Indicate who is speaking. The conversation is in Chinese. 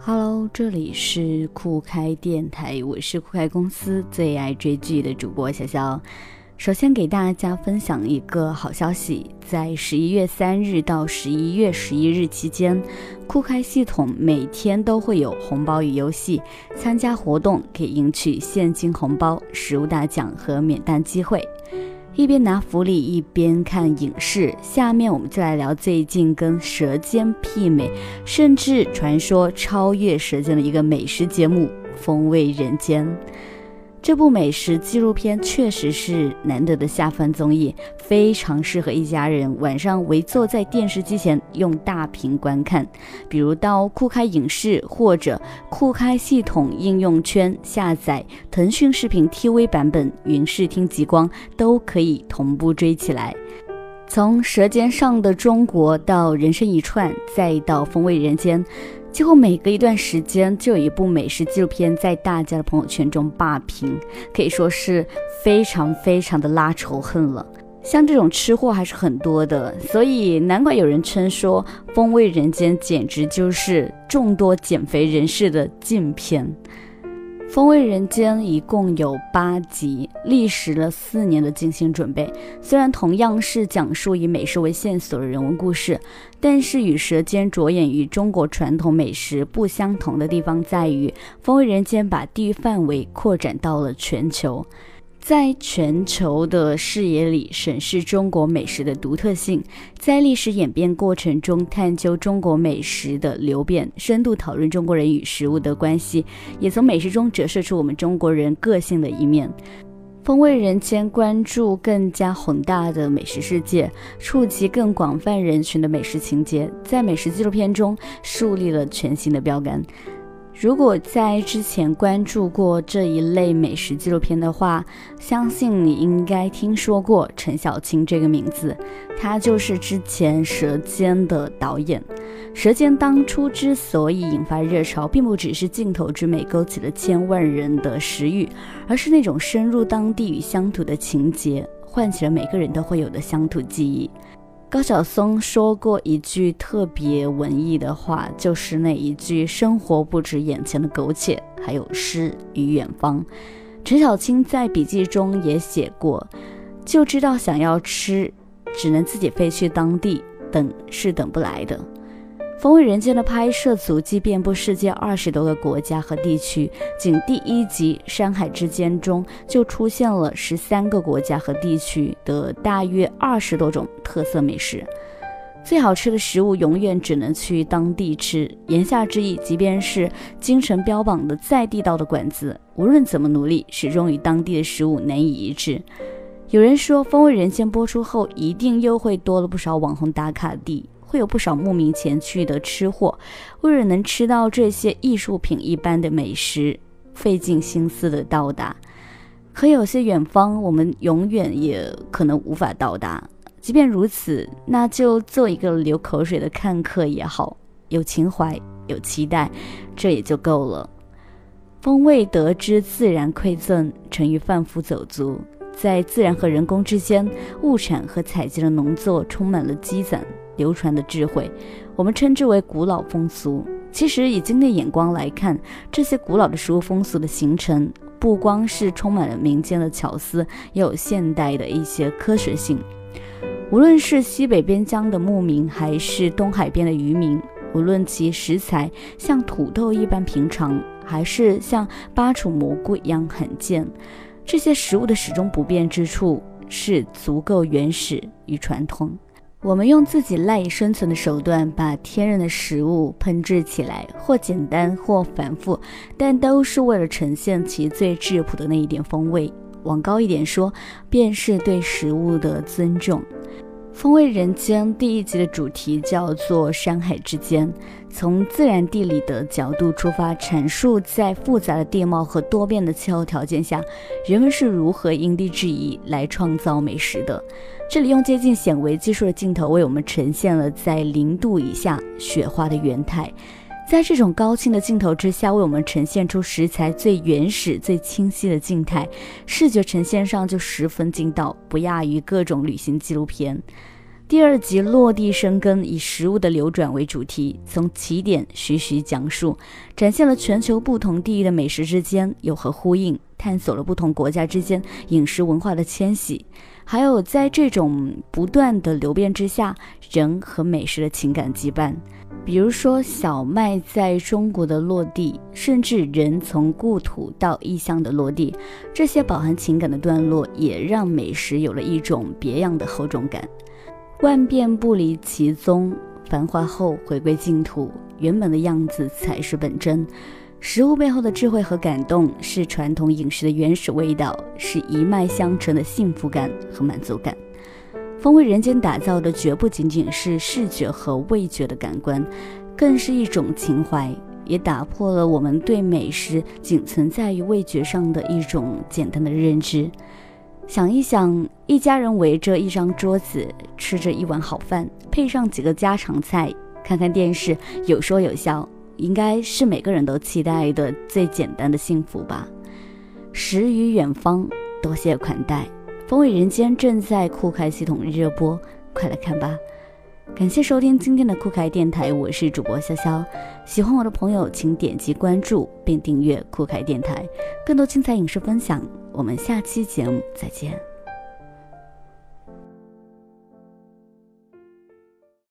Speaker 1: Hello，这里是酷开电台，我是酷开公司最爱追剧的主播小肖。首先给大家分享一个好消息，在十一月三日到十一月十一日期间，酷开系统每天都会有红包与游戏，参加活动可以赢取现金红包、实物大奖和免单机会。一边拿福利一边看影视，下面我们就来聊最近跟《舌尖》媲美，甚至传说超越《舌尖》的一个美食节目《风味人间》。这部美食纪录片确实是难得的下饭综艺，非常适合一家人晚上围坐在电视机前用大屏观看。比如到酷开影视或者酷开系统应用圈下载腾讯视频 TV 版本、云视听极光，都可以同步追起来。从《舌尖上的中国》到《人生一串》，再到《风味人间》。几乎每隔一段时间就有一部美食纪录片在大家的朋友圈中霸屏，可以说是非常非常的拉仇恨了。像这种吃货还是很多的，所以难怪有人称说《风味人间》简直就是众多减肥人士的禁片。《风味人间》一共有八集，历时了四年的精心准备。虽然同样是讲述以美食为线索的人文故事，但是与《舌尖》着眼于中国传统美食不相同的地方在于，《风味人间》把地域范围扩展到了全球。在全球的视野里审视中国美食的独特性，在历史演变过程中探究中国美食的流变，深度讨论中国人与食物的关系，也从美食中折射出我们中国人个性的一面。风味人间关注更加宏大的美食世界，触及更广泛人群的美食情节，在美食纪录片中树立了全新的标杆。如果在之前关注过这一类美食纪录片的话，相信你应该听说过陈小青这个名字。他就是之前《舌尖》的导演。《舌尖》当初之所以引发热潮，并不只是镜头之美勾起了千万人的食欲，而是那种深入当地与乡土的情节，唤起了每个人都会有的乡土记忆。高晓松说过一句特别文艺的话，就是那一句“生活不止眼前的苟且，还有诗与远方”。陈小青在笔记中也写过，就知道想要吃，只能自己飞去当地，等是等不来的。《风味人间》的拍摄足迹遍布世界二十多个国家和地区，仅第一集《山海之间》中就出现了十三个国家和地区的大约二十多种特色美食。最好吃的食物永远只能去当地吃，言下之意，即便是京城标榜的再地道的馆子，无论怎么努力，始终与当地的食物难以一致。有人说，《风味人间》播出后，一定又会多了不少网红打卡地。会有不少慕名前去的吃货，为了能吃到这些艺术品一般的美食，费尽心思的到达。可有些远方，我们永远也可能无法到达。即便如此，那就做一个流口水的看客也好，有情怀，有期待，这也就够了。风味得之自然馈赠，成于贩夫走卒。在自然和人工之间，物产和采集的农作充满了积攒。流传的智慧，我们称之为古老风俗。其实以今天眼光来看，这些古老的食物风俗的形成，不光是充满了民间的巧思，也有现代的一些科学性。无论是西北边疆的牧民，还是东海边的渔民，无论其食材像土豆一般平常，还是像巴楚蘑菇一样罕见，这些食物的始终不变之处，是足够原始与传统。我们用自己赖以生存的手段，把天然的食物烹制起来，或简单或繁复，但都是为了呈现其最质朴的那一点风味。往高一点说，便是对食物的尊重。《风味人间》第一集的主题叫做“山海之间”，从自然地理的角度出发，阐述在复杂的地貌和多变的气候条件下，人们是如何因地制宜来创造美食的。这里用接近显微技术的镜头为我们呈现了在零度以下雪花的原态。在这种高清的镜头之下，为我们呈现出食材最原始、最清晰的静态，视觉呈现上就十分劲道，不亚于各种旅行纪录片。第二集落地生根，以食物的流转为主题，从起点徐徐讲述，展现了全球不同地域的美食之间有何呼应，探索了不同国家之间饮食文化的迁徙，还有在这种不断的流变之下，人和美食的情感羁绊。比如说小麦在中国的落地，甚至人从故土到异乡的落地，这些饱含情感的段落，也让美食有了一种别样的厚重感。万变不离其宗，繁华后回归净土，原本的样子才是本真。食物背后的智慧和感动，是传统饮食的原始味道，是一脉相承的幸福感和满足感。风味人间打造的绝不仅仅是视觉和味觉的感官，更是一种情怀，也打破了我们对美食仅存在于味觉上的一种简单的认知。想一想，一家人围着一张桌子，吃着一碗好饭，配上几个家常菜，看看电视，有说有笑，应该是每个人都期待的最简单的幸福吧。食于远方，多谢款待。风味人间正在酷开系统热播，快来看吧！感谢收听今天的酷开电台，我是主播潇潇。喜欢我的朋友，请点击关注并订阅酷开电台，更多精彩影视分享。我们下期节目再见。